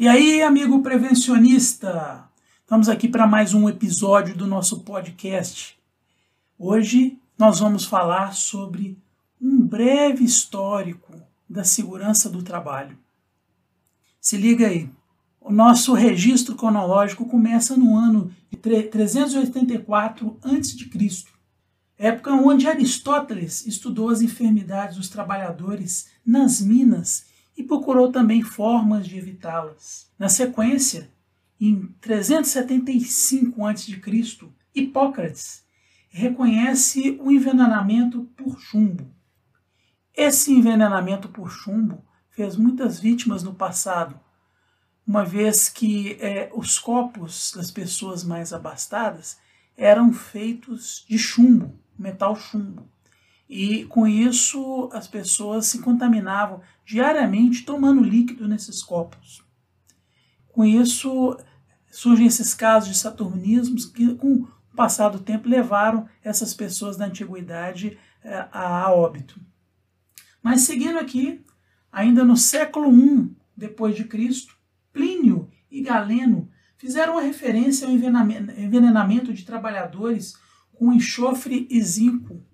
E aí, amigo prevencionista? Estamos aqui para mais um episódio do nosso podcast. Hoje nós vamos falar sobre um breve histórico da segurança do trabalho. Se liga aí. O nosso registro cronológico começa no ano de 384 a.C., época onde Aristóteles estudou as enfermidades dos trabalhadores nas minas e procurou também formas de evitá-las. Na sequência, em 375 a.C., Hipócrates reconhece o envenenamento por chumbo. Esse envenenamento por chumbo fez muitas vítimas no passado, uma vez que é, os copos das pessoas mais abastadas eram feitos de chumbo, metal chumbo. E com isso as pessoas se contaminavam diariamente tomando líquido nesses copos. Com isso surgem esses casos de saturnismos que, com o passar do tempo, levaram essas pessoas da antiguidade eh, a óbito. Mas seguindo aqui, ainda no século I depois de Cristo, Plínio e Galeno fizeram uma referência ao envenenamento de trabalhadores com enxofre e zinco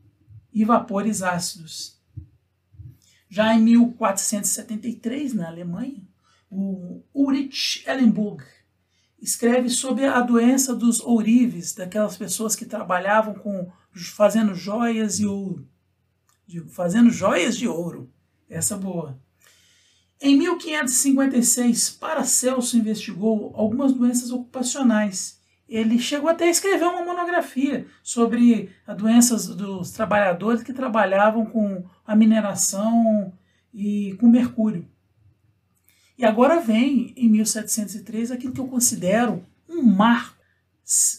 e vapores ácidos. Já em 1473, na Alemanha, o Ulrich Ellenburg escreve sobre a doença dos ourives, daquelas pessoas que trabalhavam com fazendo joias e ouro. Fazendo joias de ouro. Essa boa. Em 1556, Paracelso investigou algumas doenças ocupacionais ele chegou até a escrever uma monografia sobre as doenças dos trabalhadores que trabalhavam com a mineração e com mercúrio. E agora vem, em 1703, aquilo que eu considero um marco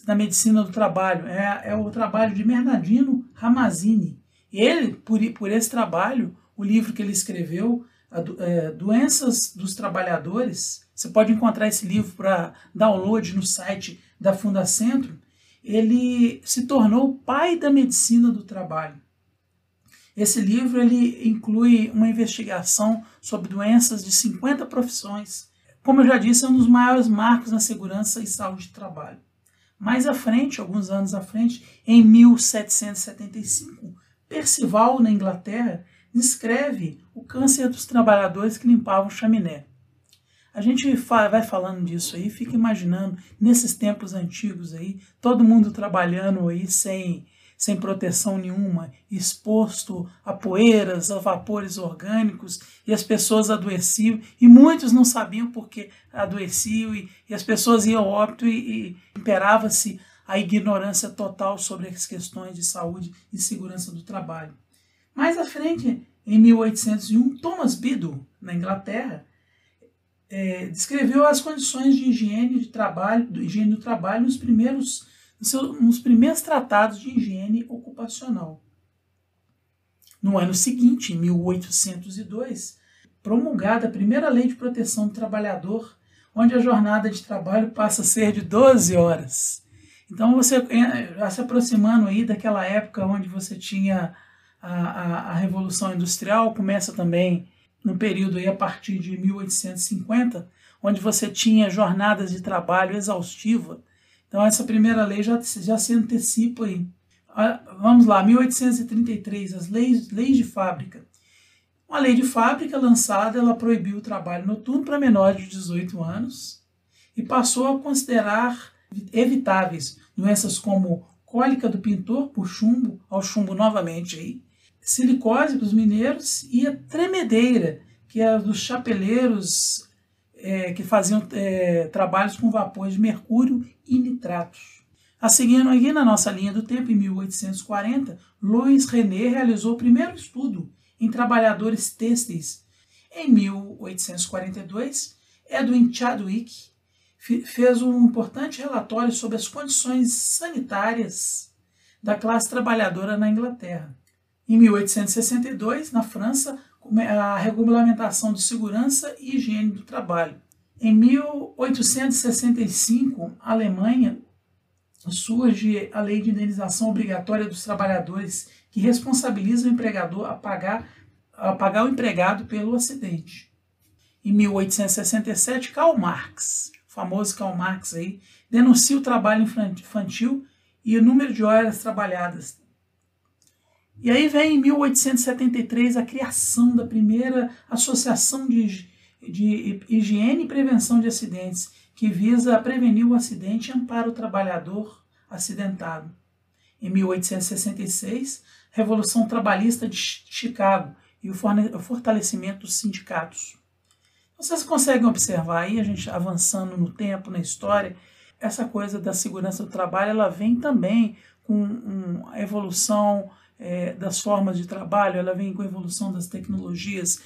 da medicina do trabalho. É, é o trabalho de Bernardino Ramazzini. Ele, por, por esse trabalho, o livro que ele escreveu, a, é, Doenças dos Trabalhadores, você pode encontrar esse livro para download no site da Fundacentro, ele se tornou o pai da medicina do trabalho. Esse livro ele inclui uma investigação sobre doenças de 50 profissões. Como eu já disse, é um dos maiores marcos na segurança e saúde de trabalho. Mais à frente, alguns anos à frente, em 1775, Percival, na Inglaterra, descreve o câncer dos trabalhadores que limpavam chaminé. A gente vai falando disso aí, fica imaginando nesses tempos antigos aí, todo mundo trabalhando aí sem, sem proteção nenhuma, exposto a poeiras, a vapores orgânicos, e as pessoas adoeciam, e muitos não sabiam porque adoeciam, e, e as pessoas iam óbito e, e imperava-se a ignorância total sobre as questões de saúde e segurança do trabalho. Mais à frente, em 1801, Thomas Biddle, na Inglaterra, é, descreveu as condições de higiene de trabalho, do higiene do trabalho nos primeiros, nos primeiros tratados de higiene ocupacional. No ano seguinte, em 1802, promulgada a primeira lei de proteção do trabalhador, onde a jornada de trabalho passa a ser de 12 horas. Então você é, se aproximando aí daquela época onde você tinha a, a, a Revolução Industrial, começa também no período aí a partir de 1850, onde você tinha jornadas de trabalho exaustiva. Então essa primeira lei já, já se antecipa aí. Ah, vamos lá, 1833, as leis, leis de fábrica. Uma lei de fábrica lançada, ela proibiu o trabalho noturno para menores de 18 anos e passou a considerar evitáveis doenças como cólica do pintor por chumbo, ao chumbo novamente aí, silicose dos mineiros e a tremedeira, que é dos chapeleiros é, que faziam é, trabalhos com vapores de mercúrio e nitratos. A seguindo aqui na nossa linha do tempo, em 1840, Louis René realizou o primeiro estudo em trabalhadores têxteis. Em 1842, Edwin Chadwick fez um importante relatório sobre as condições sanitárias da classe trabalhadora na Inglaterra. Em 1862, na França, a regulamentação de segurança e higiene do trabalho. Em 1865, a Alemanha surge a lei de indenização obrigatória dos trabalhadores, que responsabiliza o empregador a pagar, a pagar o empregado pelo acidente. Em 1867, Karl Marx, famoso Karl Marx aí, denuncia o trabalho infantil e o número de horas trabalhadas. E aí vem em 1873 a criação da primeira Associação de, de Higiene e Prevenção de Acidentes, que visa prevenir o acidente e ampara o trabalhador acidentado. Em 1866, Revolução Trabalhista de Chicago e o fortalecimento dos sindicatos. Vocês conseguem observar aí, a gente avançando no tempo, na história, essa coisa da segurança do trabalho, ela vem também com um, a evolução é, das formas de trabalho, ela vem com a evolução das tecnologias,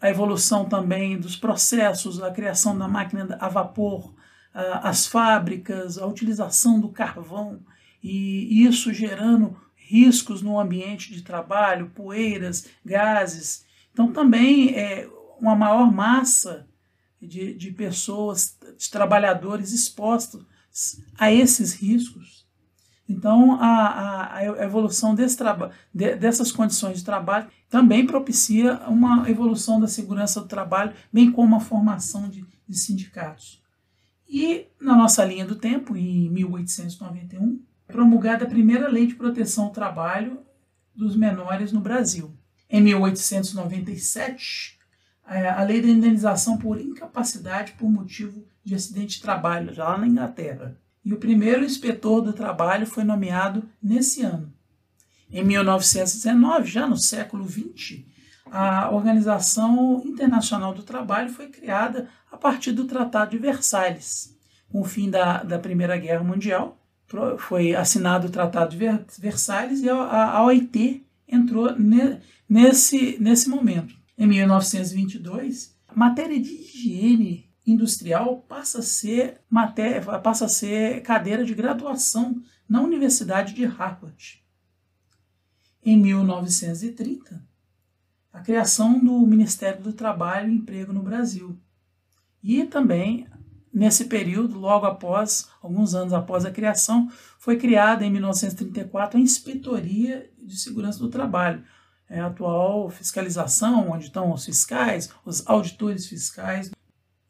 a evolução também dos processos, a criação da máquina a vapor, as fábricas, a utilização do carvão, e isso gerando riscos no ambiente de trabalho, poeiras, gases. Então, também é uma maior massa de, de pessoas, de trabalhadores expostos a esses riscos. Então, a, a, a evolução desse de, dessas condições de trabalho também propicia uma evolução da segurança do trabalho, bem como a formação de, de sindicatos. E, na nossa linha do tempo, em 1891, promulgada a primeira lei de proteção ao trabalho dos menores no Brasil. Em 1897, é, a lei da indenização por incapacidade por motivo de acidente de trabalho, já lá na Inglaterra. E o primeiro inspetor do trabalho foi nomeado nesse ano. Em 1919, já no século XX, a Organização Internacional do Trabalho foi criada a partir do Tratado de Versalhes. Com o fim da, da Primeira Guerra Mundial, foi assinado o Tratado de Versalhes e a, OIT entrou ne, nesse, nesse momento. Em 1922, a matéria de higiene industrial passa a ser matéria, passa a ser cadeira de graduação na Universidade de Harvard. Em 1930, a criação do Ministério do Trabalho e Emprego no Brasil. E também nesse período, logo após, alguns anos após a criação, foi criada em 1934 a Inspetoria de Segurança do Trabalho, é a atual fiscalização, onde estão os fiscais, os auditores fiscais.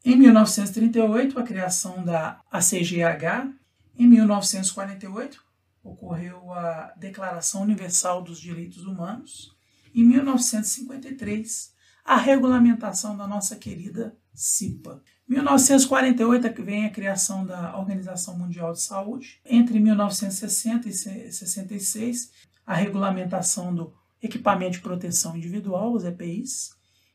Em 1938, a criação da ACGH. Em 1948, ocorreu a Declaração Universal dos Direitos Humanos. Em 1953, a regulamentação da nossa querida CIPA. 1948 vem a criação da Organização Mundial de Saúde. Entre 1960 e 66, a regulamentação do Equipamento de Proteção Individual, os EPIs,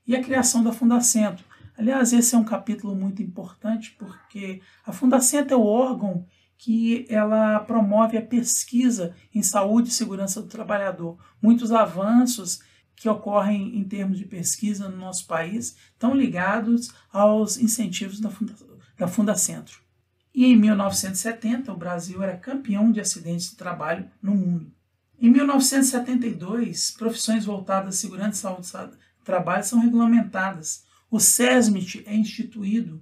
e a criação da Fundacentro. Aliás, esse é um capítulo muito importante porque a Fundacentro é o órgão que ela promove a pesquisa em saúde e segurança do trabalhador. Muitos avanços que ocorrem em termos de pesquisa no nosso país estão ligados aos incentivos da, Funda, da Fundacentro. E em 1970, o Brasil era campeão de acidentes de trabalho no mundo. Em 1972, profissões voltadas à segurança e saúde do trabalho são regulamentadas. O SESMIT é instituído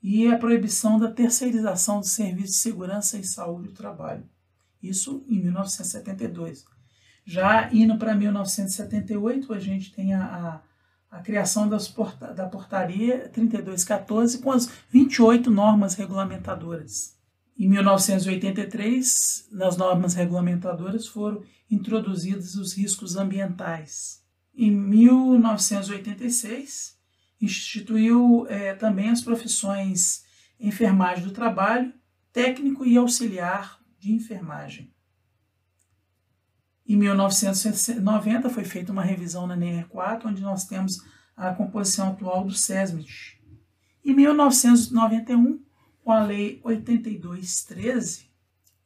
e a proibição da terceirização de serviços de segurança e saúde do trabalho. Isso em 1972. Já indo para 1978, a gente tem a, a, a criação porta, da portaria 3214 com as 28 normas regulamentadoras. Em 1983, nas normas regulamentadoras foram introduzidos os riscos ambientais. Em 1986, instituiu é, também as profissões enfermagem do trabalho, técnico e auxiliar de enfermagem. Em 1990 foi feita uma revisão na NR4, onde nós temos a composição atual do SESMIT. Em 1991, com a Lei 8213,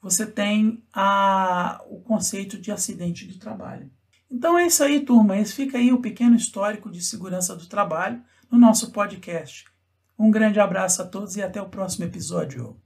você tem a, o conceito de acidente do trabalho. Então é isso aí, turma. Esse fica aí o pequeno histórico de segurança do trabalho no nosso podcast. Um grande abraço a todos e até o próximo episódio.